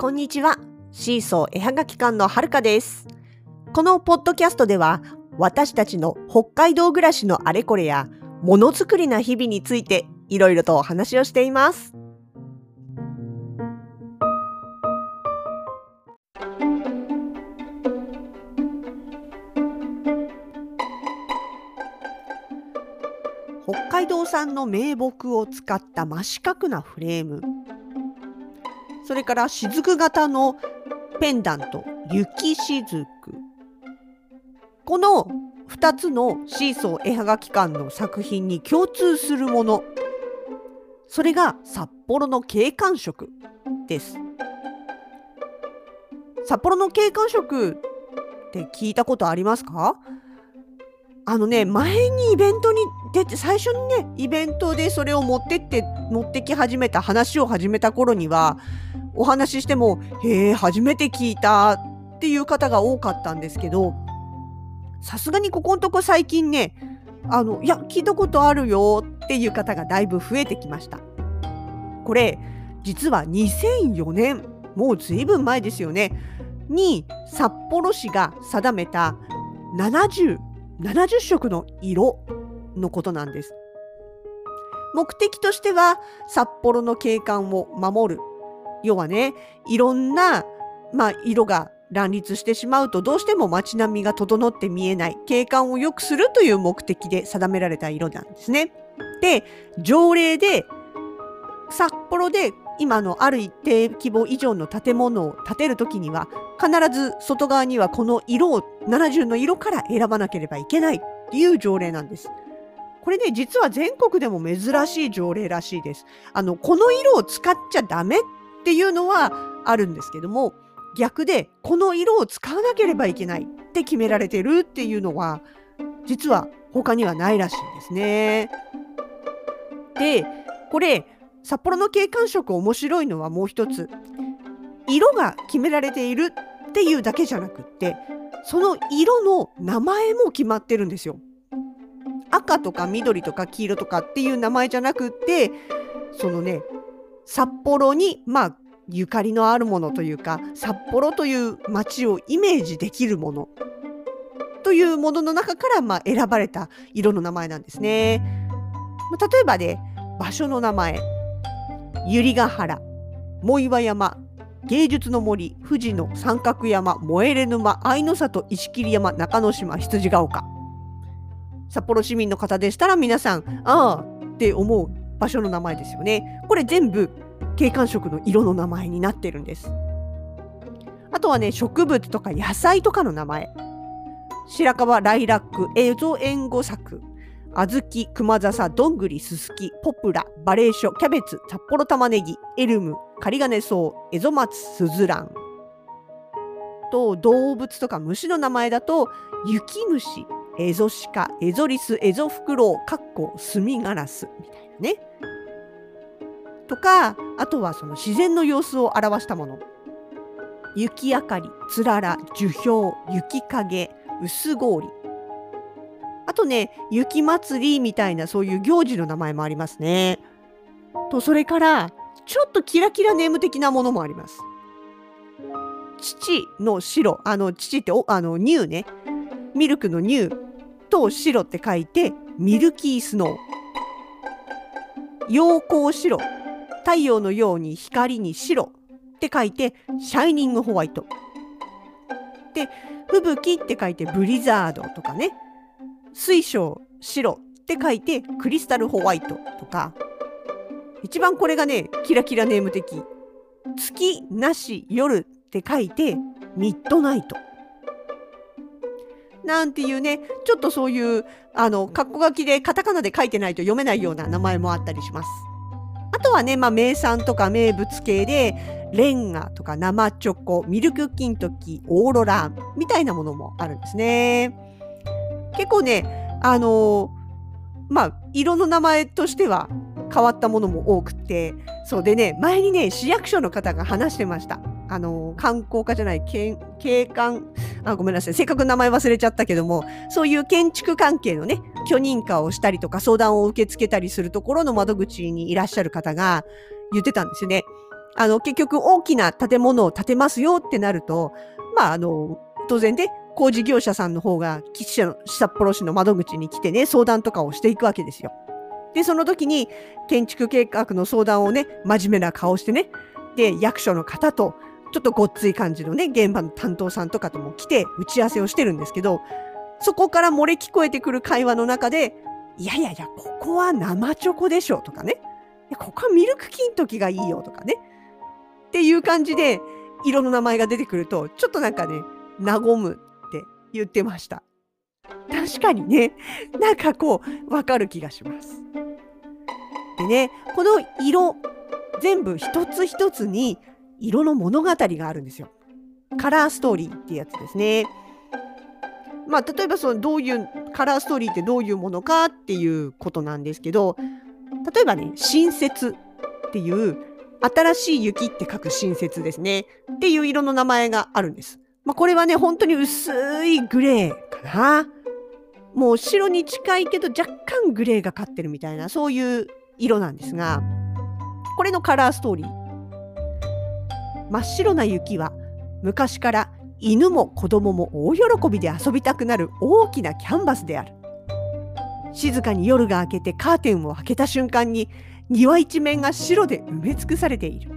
こんにちは。シーソー絵はがき館のはるかです。このポッドキャストでは、私たちの北海道暮らしのあれこれや、ものづくりな日々について、いろいろとお話をしています。北海道産の名木を使った真四角なフレームそれから雫型のペンダント雪雫この2つのシーソー絵はがき館の作品に共通するもの。それが札幌の景観色です。札幌の景観色って聞いたことありますか？あのね前にイベントに出て最初にねイベントでそれを持ってって持ってき始めた話を始めた頃にはお話ししても「へえ初めて聞いた」っていう方が多かったんですけどさすがにここのとこ最近ねあのいや聞いたことあるよっていう方がだいぶ増えてきました。これ実は2004年もうずいぶん前ですよねに札幌市が定めた70 70色の色のことなんです。目的としては札幌の景観を守る。要はね、いろんな、まあ、色が乱立してしまうとどうしても街並みが整って見えない景観を良くするという目的で定められた色なんですね。で、条例で札幌で今のある一定規模以上の建物を建てるときには必ず外側にはこの色を70の色から選ばなければいけないっていう条例なんです。これね実は全国でも珍しい条例らしいです。あのこの色を使っちゃダメっていうのはあるんですけども逆でこの色を使わなければいけないって決められてるっていうのは実は他にはないらしいんですね。でこれ札幌の景観色面白いのはもう一つ色が決められているっていうだけじゃなくってその色の名前も決まってるんですよ。赤とか緑とか黄色とかっていう名前じゃなくってそのね札幌にまあゆかりのあるものというか札幌という街をイメージできるものというものの中からまあ選ばれた色の名前なんですね。ま例えばね場所の名前百合ヶ原藻岩山芸術の森富士の三角山燃えれ沼愛の里石切山中之島羊ヶ丘札幌市民の方でしたら皆さんああって思う場所の名前ですよね。これ全部景観色の色の名前になってるんです。あとはね植物とか野菜とかの名前。白樺ライラックエゾエンゴ作。小豆、熊笹、どんぐり、すすき、ポプラ、バレーショ、キャベツ、札幌玉ねぎ、エルム、カリガネソウ、エゾマツ、スズラン。と、動物とか虫の名前だと、雪虫、エゾシカ、エゾリス、エゾフクロウ、カッコ、スミガラス、みたいなね。とか、あとはその自然の様子を表したもの。雪明かり、つらら、樹氷、雪影、薄氷。あとね、雪祭りみたいなそういう行事の名前もありますね。と、それから、ちょっとキラキラネーム的なものもあります。父の白、あの、父ってお、あの、乳ね。ミルクの乳と白って書いて、ミルキースノー。陽光白。太陽のように光に白って書いて、シャイニングホワイト。で、吹雪って書いてブリザードとかね。水晶白って書いてクリスタルホワイトとか一番これがねキラキラネーム的月なし夜って書いてミッドナイトなんていうねちょっとそういうあの括弧書きでカタカナで書いてないと読めないような名前もあったりしますあとはね、まあ、名産とか名物系でレンガとか生チョコミルク金時オーロラみたいなものもあるんですね。結構ね、あの、まあ、色の名前としては変わったものも多くて、そうでね、前にね、市役所の方が話してました。あの、観光課じゃない、景観、あ、ごめんなさい、せっかく名前忘れちゃったけども、そういう建築関係のね、許認可をしたりとか相談を受け付けたりするところの窓口にいらっしゃる方が言ってたんですよね。あの、結局大きな建物を建てますよってなると、まあ、あの、当然で、工事業者さんの方が、札幌市の窓口に来てね、相談とかをしていくわけですよ。で、その時に、建築計画の相談をね、真面目な顔してね、で、役所の方と、ちょっとごっつい感じのね、現場の担当さんとかとも来て、打ち合わせをしてるんですけど、そこから漏れ聞こえてくる会話の中で、いやいやいや、ここは生チョコでしょとかね。いやここはミルク金時がいいよとかね。っていう感じで、色の名前が出てくると、ちょっとなんかね、和むって言ってました。確かにね、なんかこう、わかる気がします。でね、この色、全部一つ一つに色の物語があるんですよ。カラーストーリーってやつですね。まあ、例えばそのどういうカラーストーリーってどういうものかっていうことなんですけど例えばね新雪っていう新しい雪って書く新雪ですねっていう色の名前があるんです。まあ、これはね本当に薄いグレーかな。もう白に近いけど若干グレーがかってるみたいなそういう色なんですがこれのカラーストーリー真っ白な雪は昔から犬も子供も大喜びで遊びたくなる大きなキャンバスである。静かに夜が明けてカーテンを開けた瞬間に庭一面が白で埋め尽くされている。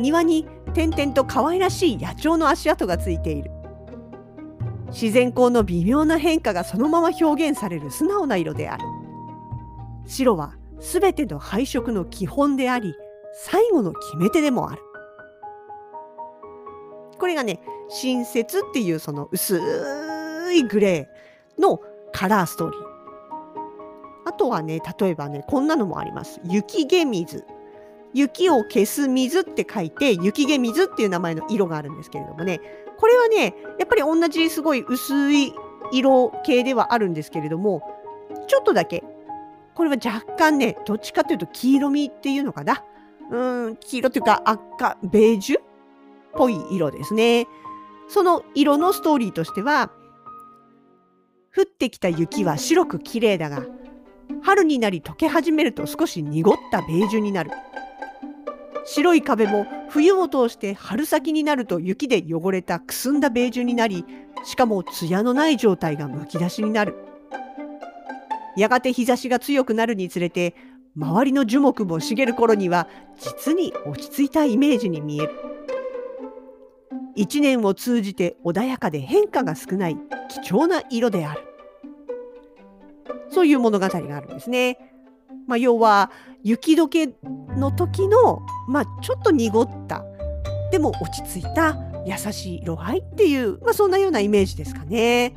庭に点々と可愛らしい野鳥の足跡がついている。自然光の微妙な変化がそのまま表現される素直な色である。白は全ての配色の基本であり最後の決め手でもある。これがね、新雪っていうその薄いグレーのカラーストーリー。あとはね、例えばね、こんなのもあります。雪毛水。雪を消す水って書いて、雪毛水っていう名前の色があるんですけれどもね、これはね、やっぱり同じすごい薄い色系ではあるんですけれども、ちょっとだけ、これは若干ね、どっちかというと黄色みっていうのかな。うん、黄色というか赤、ベージュぽい色ですね。その色のストーリーとしては、降ってきた雪は白く綺麗だが、春になり溶け始めると少し濁ったベージュになる。白い壁も冬を通して春先になると雪で汚れたくすんだベージュになり、しかも艶のない状態がむき出しになる。やがて日差しが強くなるにつれて、周りの樹木も茂る頃には実に落ち着いたイメージに見える。一年を通じて穏やかで変化が少ない貴重な色である。そういう物語があるんですね。まあ、要は雪解けの時の、まあ、ちょっと濁ったでも落ち着いた優しい色合いっていう、まあ、そんなようなイメージですかね。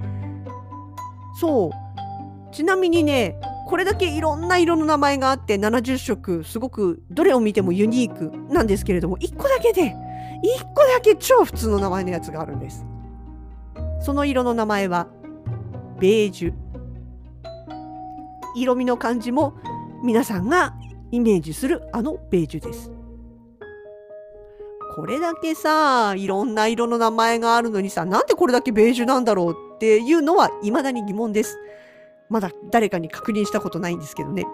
そうちなみにねこれだけいろんな色の名前があって70色すごくどれを見てもユニークなんですけれども1個だけで1個だけ超普通の名前のやつがあるんです。その色の名前はベージュ。色味の感じも皆さんがイメージするあのベージュです。これだけさ、いろんな色の名前があるのにさ、なんでこれだけベージュなんだろうっていうのは未だに疑問です。まだ誰かに確認したことないんですけどね。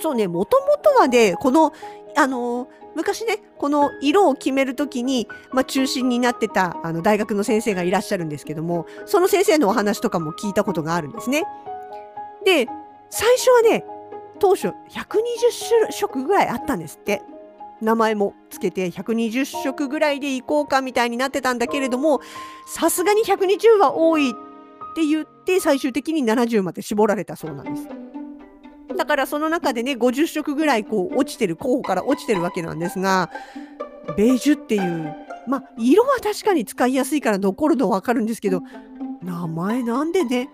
そうね、もともとはね、この、あのー、昔ね、この色を決めるときに、まあ、中心になってたあの大学の先生がいらっしゃるんですけども、その先生のお話とかも聞いたことがあるんですね。で、最初はね、当初120色ぐらいあったんですって。名前もつけて120色ぐらいでいこうかみたいになってたんだけれども、さすがに120は多いって言って最終的に70まで絞られたそうなんです。だからその中でね、50色ぐらいこう落ちてる、候補から落ちてるわけなんですが、ベージュっていう、まあ、色は確かに使いやすいから残るのわかるんですけど、名前なんでね、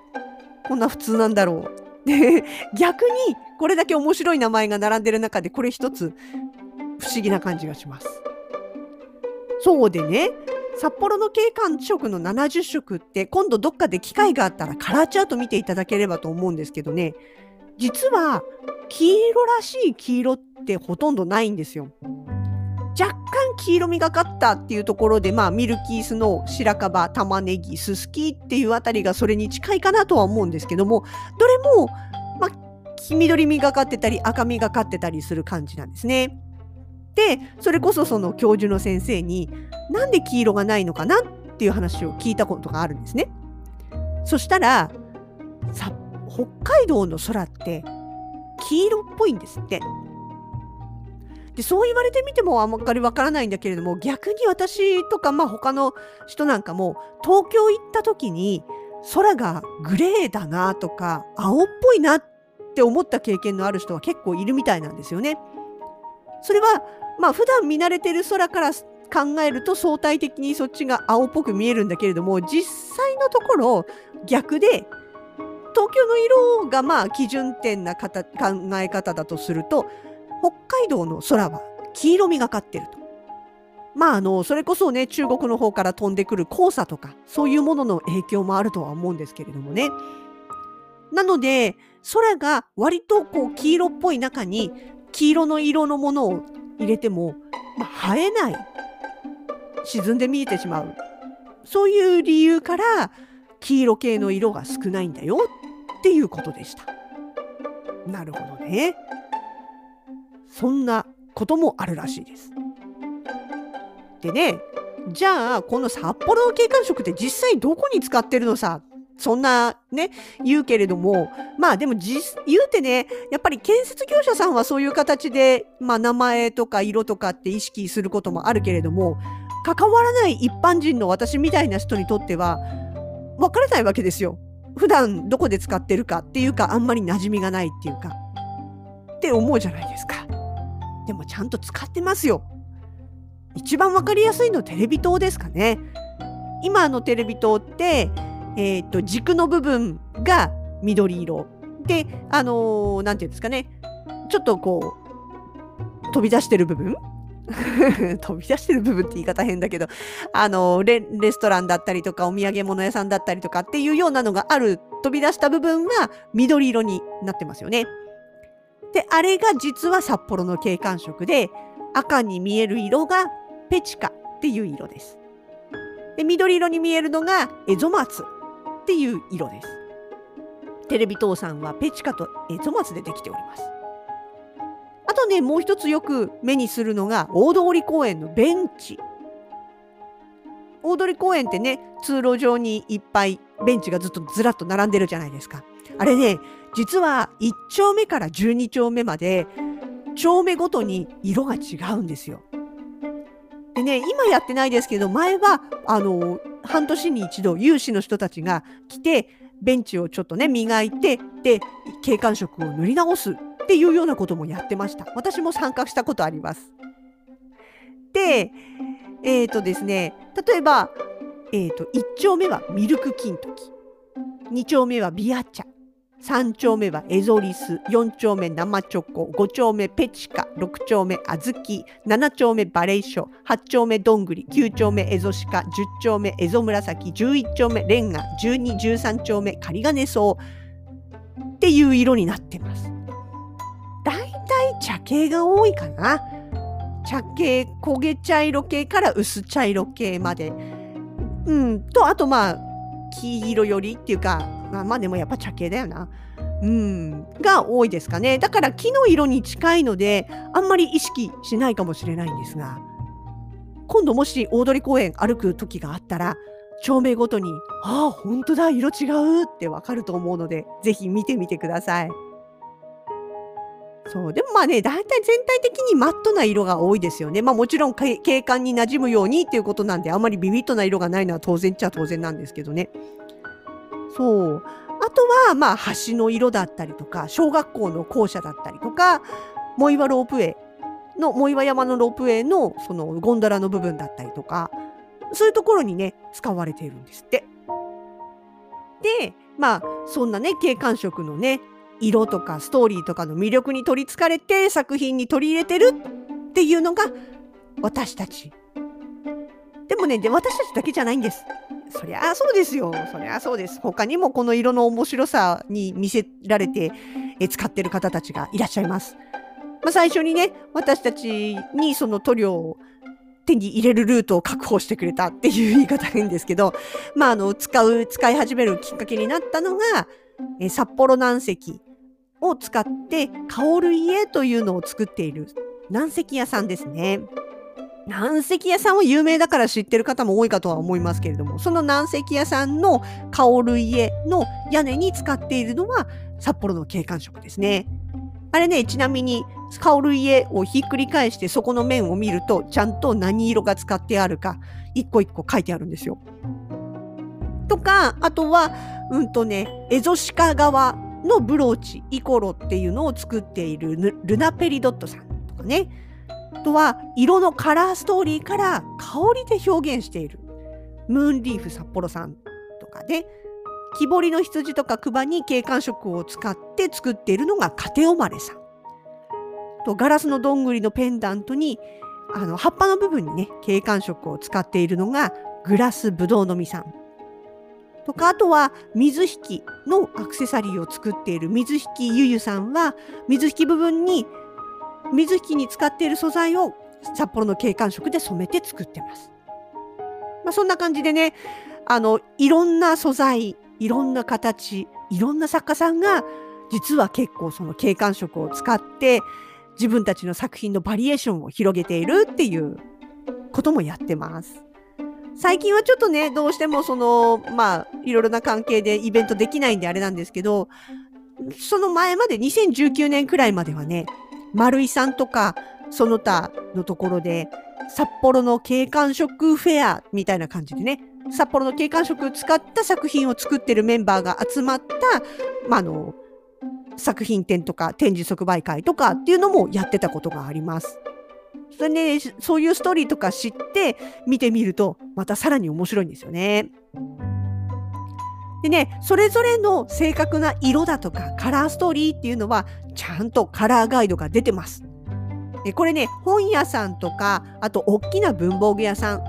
こんな普通なんだろう。で、逆にこれだけ面白い名前が並んでる中で、これ一つ不思議な感じがします。そうでね、札幌の景観色の70色って今度どっかで機会があったらカラーチャート見ていただければと思うんですけどね実は黄色らしい黄色ってほとんどないんですよ。若干黄色みがかったっていうところで、まあ、ミルキースの白樺、玉ねぎ、ススキっていうあたりがそれに近いかなとは思うんですけども、どれも、まあ、黄緑みがかってたり赤みがかってたりする感じなんですね。でそれこそその教授の先生になんで黄色がないのかなっていう話を聞いたことがあるんですね。そしたら北海道の空って黄色っぽいんですって。でそう言われてみてもあんまりわからないんだけれども逆に私とか、まあ、他の人なんかも東京行った時に空がグレーだなとか青っぽいなって思った経験のある人は結構いるみたいなんですよね。それはまあ普段見慣れてる空から考えると相対的にそっちが青っぽく見えるんだけれども実際のところ逆で東京の色がまあ基準点な考え方だとすると北海道の空は黄色みがかってると。まああのそれこそね中国の方から飛んでくる黄砂とかそういうものの影響もあるとは思うんですけれどもね。なので空が割とこう黄色っぽい中に黄色の色のものを入れても、まあ、映えない沈んで見えてしまうそういう理由から黄色系の色が少ないんだよっていうことでした。なるほどね。そんなこともあるらしいです。でね、じゃあこの札幌の景観色って実際どこに使ってるのさ？そんなね言うけれどもまあでも言うてねやっぱり建設業者さんはそういう形で、まあ、名前とか色とかって意識することもあるけれども関わらない一般人の私みたいな人にとっては分からないわけですよ。普段どこで使ってるかっていうかあんまり馴染みがないっていうかって思うじゃないですか。でもちゃんと使ってますよ。一番分かりやすいのテレビ塔ですかね。今のテレビ塔って、えー、と軸の部分が緑色であのー、ていうんですかねちょっとこう飛び出してる部分 飛び出してる部分って言い方変だけどあのレレストランだったりとかお土産物屋さんだったりとかっていうようなのがある飛び出した部分は緑色になってますよね。であれが実は札幌の景観色で赤に見える色がペチカっていう色です。で緑色に見えるのがエゾマツっていう色です。テレビ塔さんはペチカとエゾマツでできております。とねもう一つよく目にするのが大通公園のベンチ。大通公園ってね通路上にいっぱいベンチがずっとずらっと並んでるじゃないですか。あれね実は1丁目から12丁目まで丁目ごとに色が違うんですよ。でね今やってないですけど前はあの半年に一度有志の人たちが来てベンチをちょっとね磨いてで景観色を塗り直すっていうようなこともやってました。私も参加したことあります。でえっ、ー、とですね例えば、えーと、1丁目はミルク金時2丁目はビア茶。3丁目はエゾリス、4丁目生チョコ、5丁目ペチカ、6丁目小豆、7丁目バレイショ、8丁目どんぐり、9丁目エゾシカ、10丁目エゾ紫、11丁目レンガ、12、13丁目カリガネソウ。っていう色になってます。茶系が多いかな。茶系、焦げ茶色系から薄茶色系まで。うん、と、あとまあ、黄色よりっていうか、まあまあでもやっぱ茶系だよな。うん、が多いですかね。だから木の色に近いので、あんまり意識しないかもしれないんですが、今度もし大通公園歩く時があったら、照明ごとに、ああ、本当だ、色違うってわかると思うので、ぜひ見てみてください。そう。でもまあね、大体全体的にマットな色が多いですよね。まあもちろん景観に馴染むようにっていうことなんで、あまりビビッとな色がないのは当然っちゃ当然なんですけどね。そう。あとは、まあ、橋の色だったりとか、小学校の校舎だったりとか、藻岩ロープウェイの、藻岩山のロープウェイの、その、ゴンドラの部分だったりとか、そういうところにね、使われているんですって。で、まあ、そんなね、景観色のね、色とかストーリーとかの魅力に取りつかれて作品に取り入れてるっていうのが私たち。でもね、で私たちだけじゃないんです。そりゃあそうですよ。そりゃあそうです。他にもこの色の面白さに見せられてえ使ってる方たちがいらっしゃいます。まあ、最初にね、私たちにその塗料を手に入れるルートを確保してくれたっていう言い方変ですけど、まあ、あの、使う、使い始めるきっかけになったのが、え札幌軟石を使って香る家というのを作っている南石屋さんですね。南石屋さんは有名だから知ってる方も多いかとは思いますけれども、その南石屋さんの香る家の屋根に使っているのは札幌の景観色ですね。あれね、ちなみに、香る家をひっくり返してそこの面を見ると、ちゃんと何色が使ってあるか、一個一個書いてあるんですよ。とか、あとは、うんとね、エゾシカ側のブローチ、イコロっていうのを作っているルナペリドットさんとかね。あとは、色のカラーストーリーから香りで表現しているムーンリーフ札幌さんとかで、木彫りの羊とか熊に景観色を使って作っているのがカテオマレさん。とガラスのどんぐりのペンダントにあの葉っぱの部分にね景観色を使っているのがグラスブドウの実さん。とかあとは水引のアクセサリーを作っている水引ゆゆさんは水引部分に水引に使っている素材を札幌の景観色で染めて作ってます。まあ、そんな感じでねあのいろんな素材いろんな形いろんな作家さんが実は結構その景観色を使って自分たちの作品のバリエーションを広げているっていうこともやってます。最近はちょっとね、どうしてもその、まあ、いろいろな関係でイベントできないんであれなんですけど、その前まで2019年くらいまではね、丸井さんとかその他のところで、札幌の景観色フェアみたいな感じでね、札幌の景観色を使った作品を作ってるメンバーが集まった、まあ、あの、作品展とか展示即売会とかっていうのもやってたことがあります。それね、そういうストーリーとか知って見てみると、またさらに面白いんですよね。でね、それぞれの正確な色だとかカラーストーリーっていうのは、ちゃんとカラーガイドが出てます。これね、本屋さんとか、あと大きな文房具屋さん、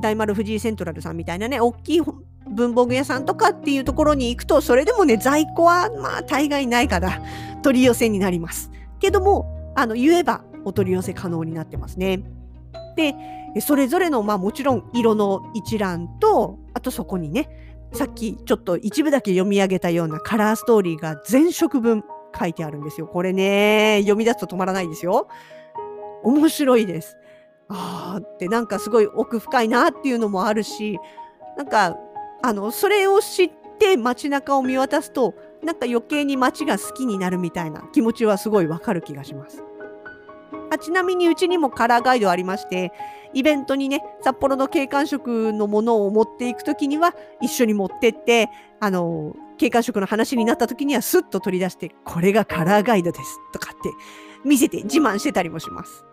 大丸藤井セントラルさんみたいなね、大きい文房具屋さんとかっていうところに行くと、それでもね、在庫はまあ大概ないから取り寄せになります。けども、あの、言えばお取り寄せ可能になってますね。で、それぞれの、まあもちろん色の一覧と、あとそこにね、さっきちょっと一部だけ読み上げたようなカラーストーリーが全色分書いてあるんですよ。これね、読み出すと止まらないですよ。面白いです。ああってなんかすごい奥深いなっていうのもあるし、なんかあの、それを知って街中を見渡すと、なんか余計に街が好きになるみたいな気持ちはすごいわかる気がします。あちなみにうちにもカラーガイドありまして、イベントにね、札幌の景観色のものを持っていくときには一緒に持ってって、あの、景観色の話になったときにはスッと取り出して、これがカラーガイドですとかって見せて自慢してたりもします。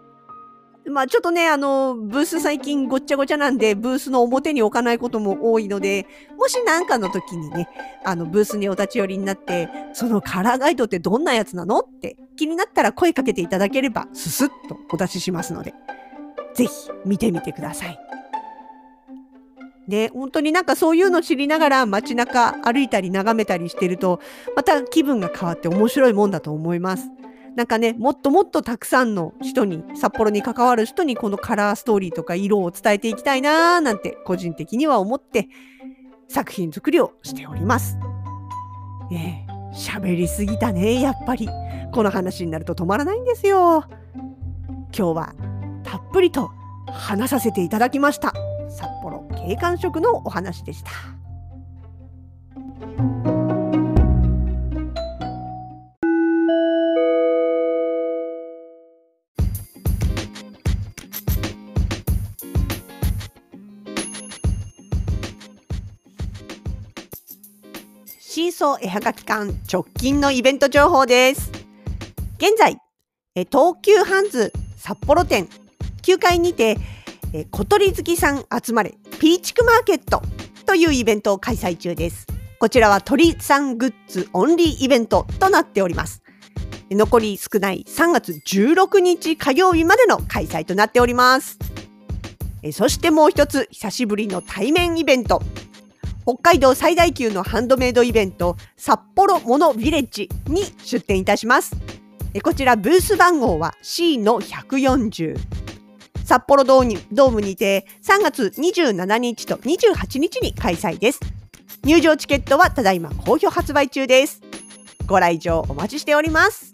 まあちょっとね、あの、ブース最近ごっちゃごちゃなんで、ブースの表に置かないことも多いので、もし何かの時にね、あの、ブースにお立ち寄りになって、そのカラーガイドってどんなやつなのって気になったら声かけていただければ、ススッとお出ししますので、ぜひ見てみてください。で、本当になんかそういうの知りながら街中歩いたり眺めたりしてると、また気分が変わって面白いもんだと思います。なんかね、もっともっとたくさんの人に、札幌に関わる人にこのカラーストーリーとか色を伝えていきたいなーなんて個人的には思って作品作りをしております。ええ喋りすぎたね、やっぱり。この話になると止まらないんですよ。今日はたっぷりと話させていただきました。札幌景観色のお話でした。シーソー絵はがき館直近のイベント情報です。現在、東急ハンズ札幌店9階にて、小鳥好きさん集まれピーチクマーケットというイベントを開催中です。こちらは鳥さんグッズオンリーイベントとなっております。残り少ない3月16日火曜日までの開催となっております。そしてもう一つ久しぶりの対面イベント北海道最大級のハンドメイドイベント札幌モノビレッジに出展いたします。こちらブース番号は C の140札幌ドームにて3月27日と28日に開催です。入場チケットはただいま好評発売中です。ご来場お待ちしております。